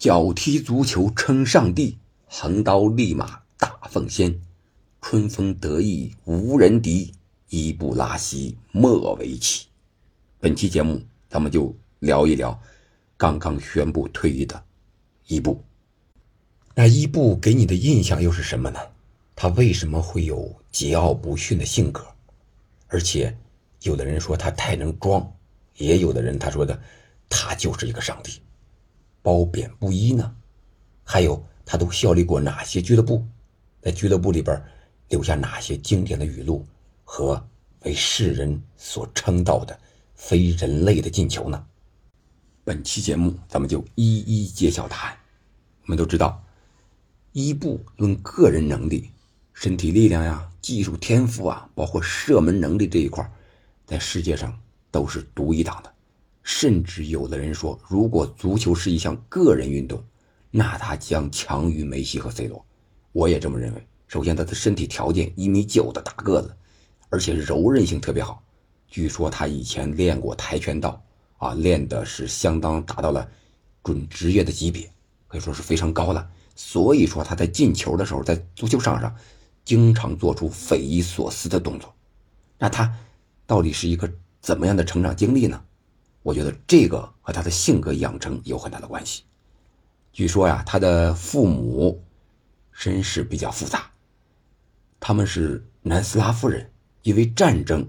脚踢足球称上帝，横刀立马大奉先。春风得意无人敌，伊布拉希莫为奇。本期节目咱们就聊一聊刚刚宣布退役的伊布。那伊布给你的印象又是什么呢？他为什么会有桀骜不驯的性格？而且，有的人说他太能装，也有的人他说的他就是一个上帝。褒贬不一呢？还有他都效力过哪些俱乐部？在俱乐部里边留下哪些经典的语录和为世人所称道的非人类的进球呢？本期节目咱们就一一揭晓答案。我们都知道，伊布论个人能力、身体力量呀、技术天赋啊，包括射门能力这一块，在世界上都是独一档的。甚至有的人说，如果足球是一项个人运动，那他将强于梅西和 C 罗。我也这么认为。首先，他的身体条件一米九的大个子，而且柔韧性特别好。据说他以前练过跆拳道，啊，练的是相当达到了准职业的级别，可以说是非常高了。所以说他在进球的时候，在足球场上经常做出匪夷所思的动作。那他到底是一个怎么样的成长经历呢？我觉得这个和他的性格养成有很大的关系。据说呀，他的父母身世比较复杂，他们是南斯拉夫人，因为战争，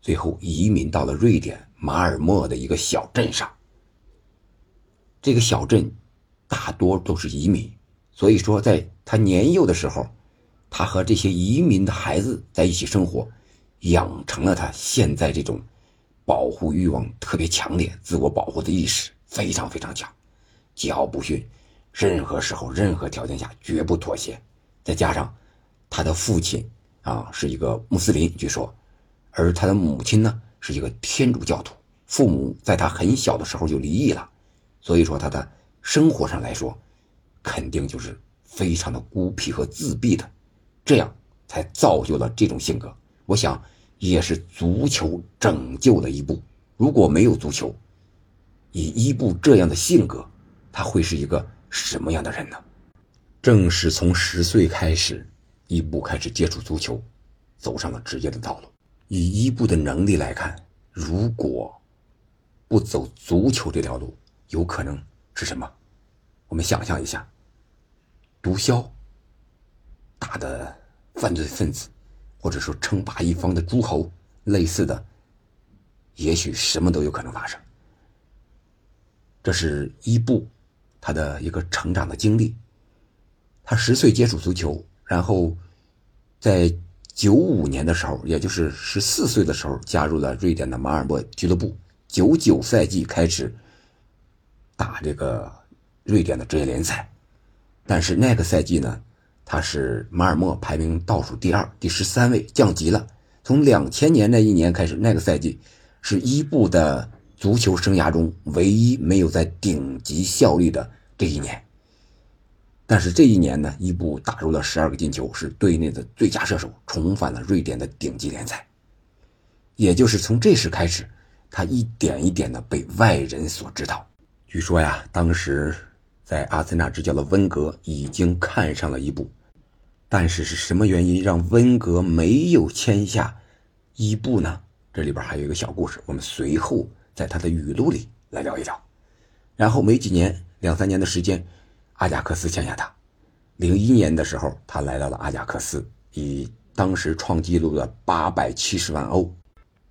最后移民到了瑞典马尔默的一个小镇上。这个小镇大多都是移民，所以说在他年幼的时候，他和这些移民的孩子在一起生活，养成了他现在这种。保护欲望特别强烈，自我保护的意识非常非常强，桀骜不驯，任何时候、任何条件下绝不妥协。再加上他的父亲啊是一个穆斯林，据说，而他的母亲呢是一个天主教徒，父母在他很小的时候就离异了，所以说他的生活上来说，肯定就是非常的孤僻和自闭的，这样才造就了这种性格。我想。也是足球拯救了伊布。如果没有足球，以伊布这样的性格，他会是一个什么样的人呢？正是从十岁开始，伊布开始接触足球，走上了职业的道路。以伊布的能力来看，如果不走足球这条路，有可能是什么？我们想象一下，毒枭、大的犯罪分子。或者说称霸一方的诸侯，类似的，也许什么都有可能发生。这是伊布他的一个成长的经历。他十岁接触足球，然后在九五年的时候，也就是十四岁的时候，加入了瑞典的马尔默俱乐部。九九赛季开始打这个瑞典的职业联赛，但是那个赛季呢？他是马尔默排名倒数第二，第十三位降级了。从两千年那一年开始，那个赛季是伊布的足球生涯中唯一没有在顶级效力的这一年。但是这一年呢，伊布打入了十二个进球，是队内的最佳射手，重返了瑞典的顶级联赛。也就是从这时开始，他一点一点的被外人所知道。据说呀，当时。在阿森纳执教的温格已经看上了伊布，但是是什么原因让温格没有签下伊布呢？这里边还有一个小故事，我们随后在他的语录里来聊一聊。然后没几年，两三年的时间，阿贾克斯签下他。零一年的时候，他来到了阿贾克斯，以当时创纪录的八百七十万欧，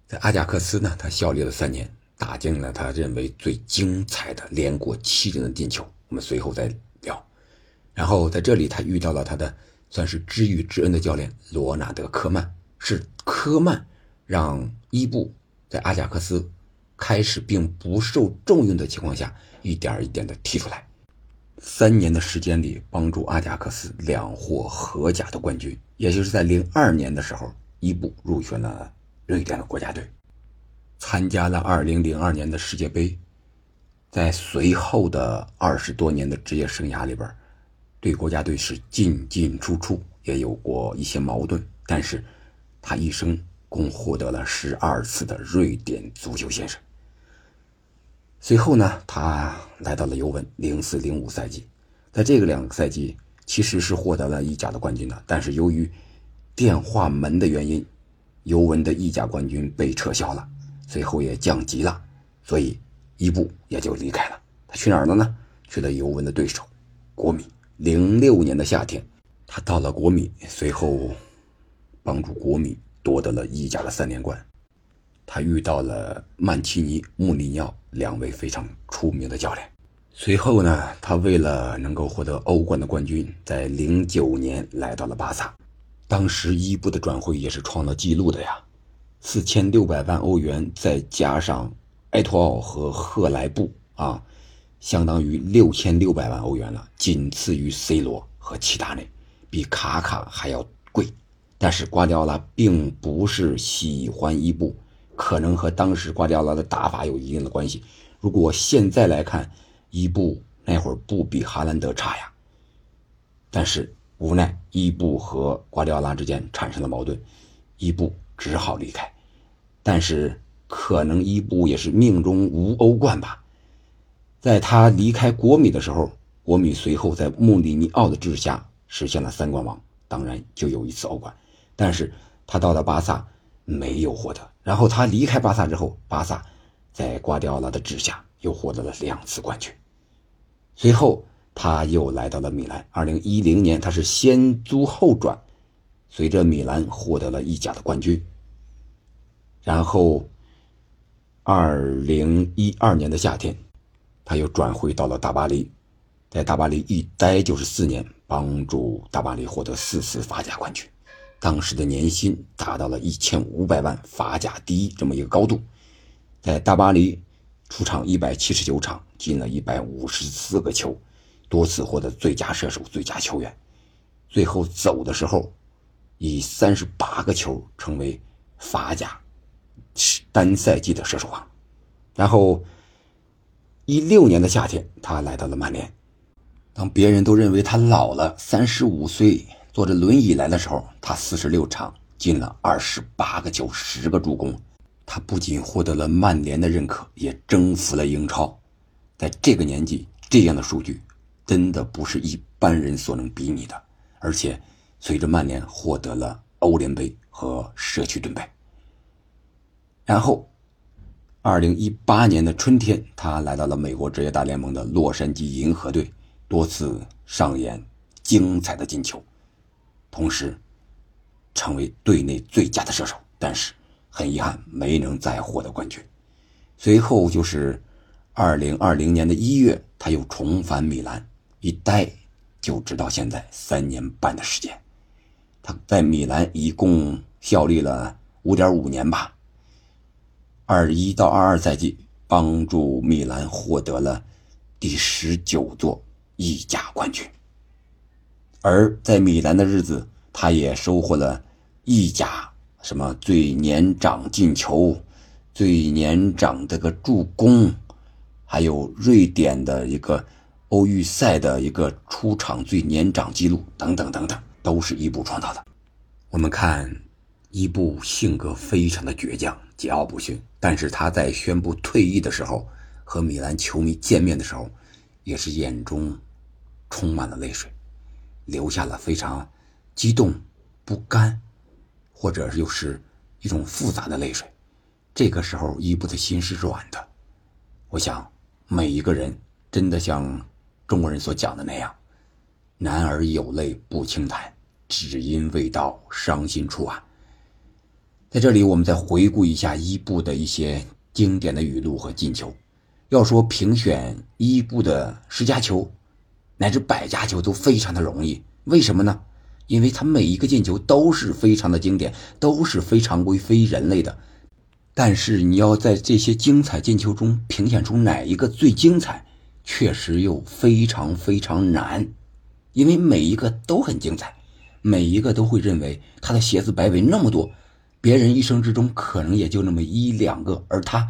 在阿贾克斯呢，他效力了三年，打进了他认为最精彩的连过七人的进球。我们随后再聊，然后在这里他遇到了他的算是知遇之恩的教练罗纳德科曼，是科曼让伊布在阿贾克斯开始并不受重用的情况下，一点一点的踢出来。三年的时间里，帮助阿贾克斯两获荷甲的冠军。也就是在零二年的时候，伊布入选了瑞典的国家队，参加了二零零二年的世界杯。在随后的二十多年的职业生涯里边，对国家队是进进出出，也有过一些矛盾。但是，他一生共获得了十二次的瑞典足球先生。随后呢，他来到了尤文，零四零五赛季，在这个两个赛季其实是获得了意甲的冠军的，但是由于电话门的原因，尤文的意甲冠军被撤销了，随后也降级了，所以伊布也就离开了。他去哪儿了呢？去了尤文的对手国米。零六年的夏天，他到了国米，随后帮助国米夺得了意甲的三连冠。他遇到了曼奇尼、穆里尼奥两位非常出名的教练。随后呢，他为了能够获得欧冠的冠军，在零九年来到了巴萨。当时伊布的转会也是创了纪录的呀，四千六百万欧元，再加上埃托奥和赫莱布啊，相当于六千六百万欧元了，仅次于 C 罗和齐达内，比卡卡还要贵。但是瓜迪奥拉并不是喜欢伊布。可能和当时瓜迪奥拉的打法有一定的关系。如果现在来看，伊布那会儿不比哈兰德差呀。但是无奈伊布和瓜迪奥拉之间产生了矛盾，伊布只好离开。但是可能伊布也是命中无欧冠吧。在他离开国米的时候，国米随后在穆里尼奥的治下实现了三冠王，当然就有一次欧冠。但是他到了巴萨。没有获得。然后他离开巴萨之后，巴萨在瓜迪奥拉的治下又获得了两次冠军。随后他又来到了米兰。二零一零年，他是先租后转，随着米兰获得了意甲的冠军。然后二零一二年的夏天，他又转会到了大巴黎，在大巴黎一待就是四年，帮助大巴黎获得四次法甲冠军。当时的年薪达到了一千五百万，法甲第一这么一个高度，在大巴黎出场一百七十九场，进了一百五十四个球，多次获得最佳射手、最佳球员。最后走的时候，以三十八个球成为法甲单赛季的射手王。然后一六年的夏天，他来到了曼联。当别人都认为他老了，三十五岁。坐着轮椅来的时候，他四十六场进了二十八个球，十个助攻。他不仅获得了曼联的认可，也征服了英超。在这个年纪，这样的数据真的不是一般人所能比拟的。而且，随着曼联获得了欧联杯和社区盾杯，然后，二零一八年的春天，他来到了美国职业大联盟的洛杉矶银河队，多次上演精彩的进球。同时，成为队内最佳的射手，但是很遗憾没能再获得冠军。随后就是二零二零年的一月，他又重返米兰，一待就直到现在三年半的时间。他在米兰一共效力了五点五年吧。二一到二二赛季，帮助米兰获得了第十九座意甲冠军。而在米兰的日子，他也收获了意甲什么最年长进球、最年长的个助攻，还有瑞典的一个欧预赛的一个出场最年长记录等等等等，都是伊布创造的。我们看伊布性格非常的倔强、桀骜不驯，但是他在宣布退役的时候，和米兰球迷见面的时候，也是眼中充满了泪水。留下了非常激动、不甘，或者又是一种复杂的泪水。这个时候，伊布的心是软的。我想，每一个人真的像中国人所讲的那样：“男儿有泪不轻弹，只因未到伤心处啊。”在这里，我们再回顾一下伊布的一些经典的语录和进球。要说评选伊布的十佳球。乃至百家球都非常的容易，为什么呢？因为他每一个进球都是非常的经典，都是非常规、非人类的。但是你要在这些精彩进球中评选出哪一个最精彩，确实又非常非常难，因为每一个都很精彩，每一个都会认为他的鞋子摆尾那么多，别人一生之中可能也就那么一两个，而他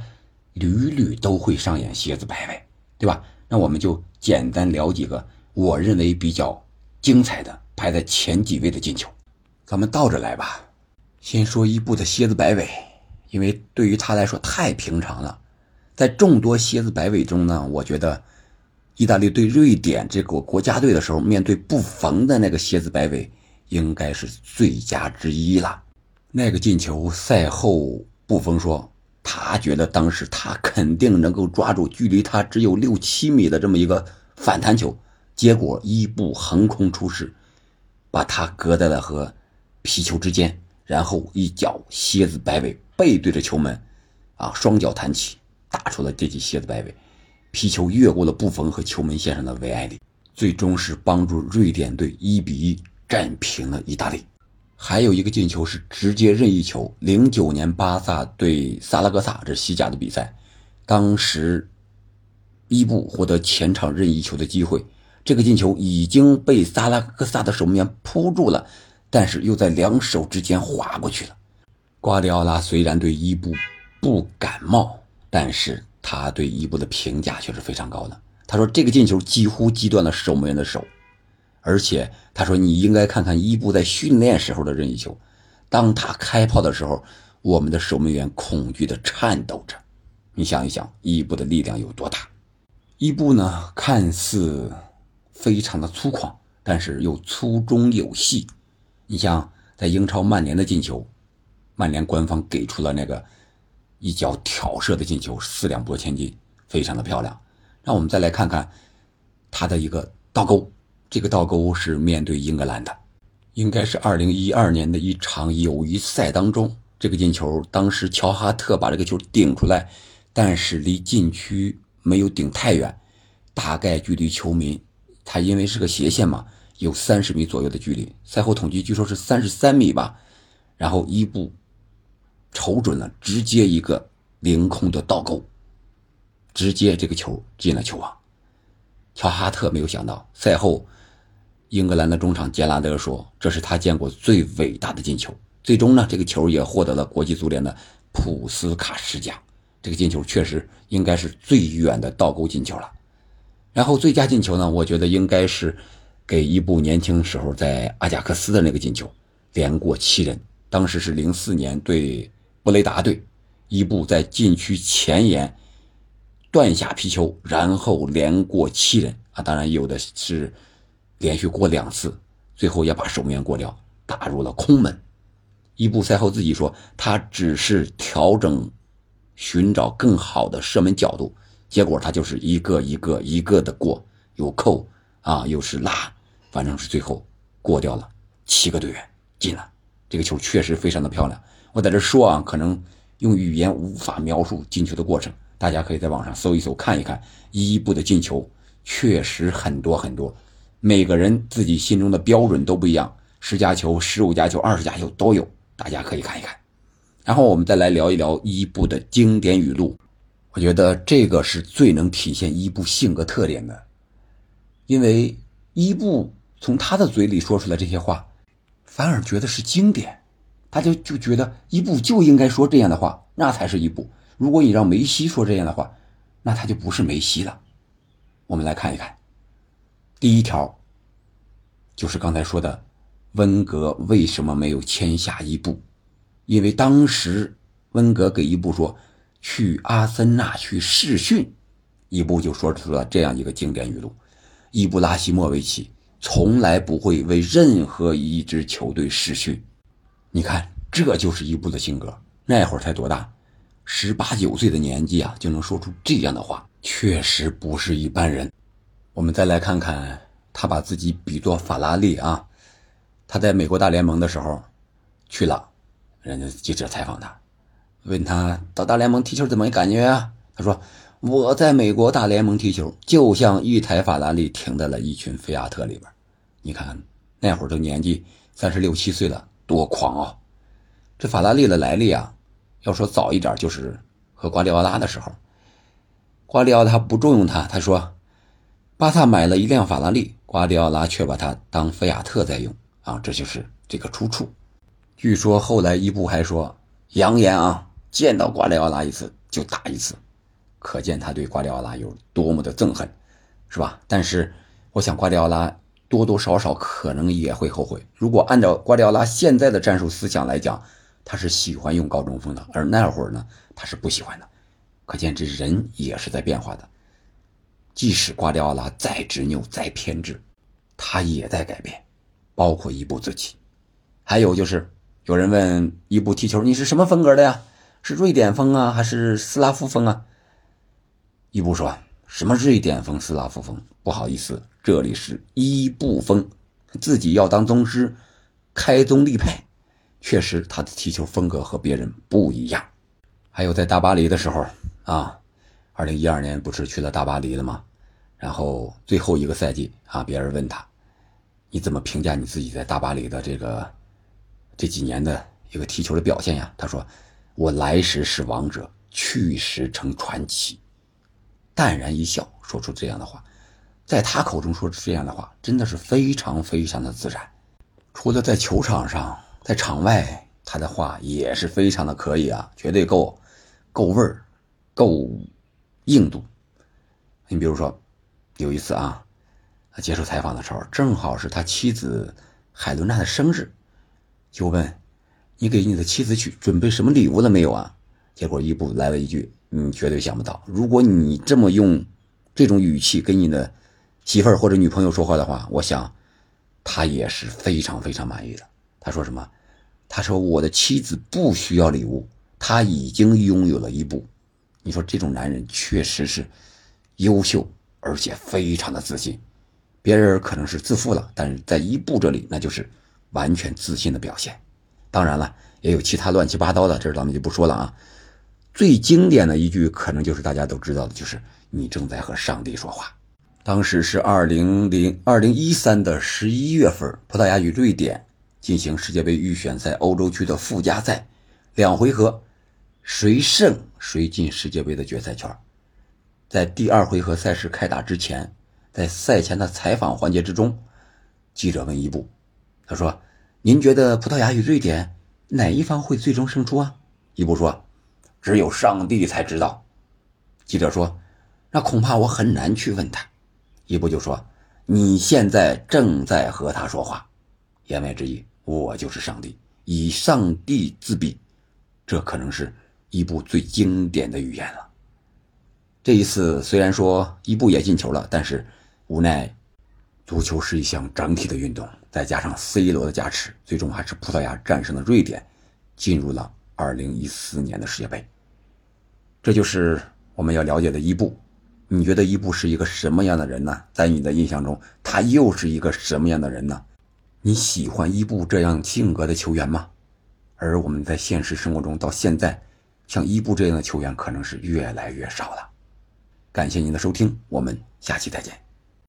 屡屡都会上演蝎子摆尾，对吧？那我们就简单聊几个。我认为比较精彩的排在前几位的进球，咱们倒着来吧。先说伊布的蝎子摆尾，因为对于他来说太平常了。在众多蝎子摆尾中呢，我觉得意大利对瑞典这个国家队的时候，面对布冯的那个蝎子摆尾，应该是最佳之一了。那个进球赛后，布冯说，他觉得当时他肯定能够抓住距离他只有六七米的这么一个反弹球，结果伊布横空出世，把他隔在了和皮球之间，然后一脚蝎子摆尾，背对着球门，啊，双脚弹起，打出了这记蝎子摆尾，皮球越过了布冯和球门线上的维埃里，最终是帮助瑞典队一比一战平了意大利。还有一个进球是直接任意球，零九年巴萨对萨拉戈萨这西甲的比赛，当时伊布获得前场任意球的机会，这个进球已经被萨拉戈萨的守门员扑住了，但是又在两手之间划过去了。瓜迪奥拉虽然对伊布不感冒，但是他对伊布的评价却是非常高的。他说这个进球几乎击断了守门员的手。而且他说：“你应该看看伊布在训练时候的任意球，当他开炮的时候，我们的守门员恐惧的颤抖着。你想一想，伊布的力量有多大？伊布呢，看似非常的粗犷，但是又粗中有细。你像在英超曼联的进球，曼联官方给出了那个一脚挑射的进球，四两拨千斤，非常的漂亮。让我们再来看看他的一个倒钩。”这个倒钩是面对英格兰的，应该是二零一二年的一场友谊赛当中，这个进球当时乔哈特把这个球顶出来，但是离禁区没有顶太远，大概距离球迷，他因为是个斜线嘛，有三十米左右的距离。赛后统计据说是三十三米吧，然后伊布瞅准了，直接一个凌空的倒钩，直接这个球进了球网。乔哈特没有想到赛后。英格兰的中场杰拉德说：“这是他见过最伟大的进球。”最终呢，这个球也获得了国际足联的普斯卡什奖。这个进球确实应该是最远的倒钩进球了。然后最佳进球呢，我觉得应该是给伊布年轻时候在阿贾克斯的那个进球，连过七人。当时是零四年对布雷达队，伊布在禁区前沿断下皮球，然后连过七人啊，当然有的是。连续过两次，最后也把守门员过掉，打入了空门。伊布赛后自己说，他只是调整、寻找更好的射门角度，结果他就是一个一个一个的过，有扣啊，又是拉，反正是最后过掉了七个队员进了。这个球确实非常的漂亮。我在这说啊，可能用语言无法描述进球的过程，大家可以在网上搜一搜看一看。伊布的进球确实很多很多。每个人自己心中的标准都不一样，十加球、十五加球、二十加球都有，大家可以看一看。然后我们再来聊一聊伊布的经典语录，我觉得这个是最能体现伊布性格特点的，因为伊布从他的嘴里说出来这些话，反而觉得是经典，大家就觉得伊布就应该说这样的话，那才是伊布。如果你让梅西说这样的话，那他就不是梅西了。我们来看一看。第一条，就是刚才说的，温格为什么没有签下伊布？因为当时温格给伊布说去阿森纳去试训，伊布就说出了这样一个经典语录：伊布拉希莫维奇从来不会为任何一支球队试训。你看，这就是伊布的性格。那会儿才多大，十八九岁的年纪啊，就能说出这样的话，确实不是一般人。我们再来看看，他把自己比作法拉利啊。他在美国大联盟的时候去了，人家记者采访他，问他到大联盟踢球怎么感觉啊？他说：“我在美国大联盟踢球，就像一台法拉利停在了一群菲亚特里边。你看那会儿都年纪三十六七岁了，多狂啊！这法拉利的来历啊，要说早一点就是和瓜迪奥拉的时候，瓜迪奥拉不重用他，他说。”巴萨买了一辆法拉利，瓜迪奥拉却把它当菲亚特在用啊，这就是这个出处。据说后来伊布还说，扬言啊，见到瓜迪奥拉一次就打一次，可见他对瓜迪奥拉有多么的憎恨，是吧？但是我想瓜迪奥拉多多少少可能也会后悔。如果按照瓜迪奥拉现在的战术思想来讲，他是喜欢用高中锋的，而那会儿呢，他是不喜欢的。可见这人也是在变化的。即使瓜迪奥拉再执拗、再偏执，他也在改变，包括伊布自己。还有就是，有人问伊布踢球，你是什么风格的呀？是瑞典风啊，还是斯拉夫风啊？伊布说什么瑞典风、斯拉夫风？不好意思，这里是伊布风，自己要当宗师，开宗立派。确实，他的踢球风格和别人不一样。还有在大巴黎的时候啊，二零一二年不是去了大巴黎了吗？然后最后一个赛季啊，别人问他，你怎么评价你自己在大巴黎的这个这几年的一个踢球的表现呀？他说：“我来时是王者，去时成传奇。”淡然一笑，说出这样的话，在他口中说出这样的话，真的是非常非常的自然。除了在球场上。在场外，他的话也是非常的可以啊，绝对够，够味儿，够硬度。你比如说，有一次啊，接受采访的时候，正好是他妻子海伦娜的生日，就问：“你给你的妻子去准备什么礼物了没有啊？”结果伊布来了一句：“你绝对想不到，如果你这么用这种语气跟你的媳妇儿或者女朋友说话的话，我想他也是非常非常满意的。”他说什么？他说：“我的妻子不需要礼物，他已经拥有了一部。”你说这种男人确实是优秀，而且非常的自信。别人可能是自负了，但是在一部这里，那就是完全自信的表现。当然了，也有其他乱七八糟的，这咱们就不说了啊。最经典的一句，可能就是大家都知道的，就是“你正在和上帝说话”。当时是二零零二零一三的十一月份，葡萄牙与瑞典。进行世界杯预选赛欧洲区的附加赛，两回合，谁胜谁进世界杯的决赛圈。在第二回合赛事开打之前，在赛前的采访环节之中，记者问伊布，他说：“您觉得葡萄牙与瑞典哪一方会最终胜出啊？”伊布说：“只有上帝才知道。”记者说：“那恐怕我很难去问他。”伊布就说：“你现在正在和他说话。”言外之意。我就是上帝，以上帝自比，这可能是伊布最经典的语言了。这一次虽然说伊布也进球了，但是无奈，足球是一项整体的运动，再加上 C 罗的加持，最终还是葡萄牙战胜了瑞典，进入了2014年的世界杯。这就是我们要了解的伊布。你觉得伊布是一个什么样的人呢？在你的印象中，他又是一个什么样的人呢？你喜欢伊布这样性格的球员吗？而我们在现实生活中到现在，像伊布这样的球员可能是越来越少了。感谢您的收听，我们下期再见。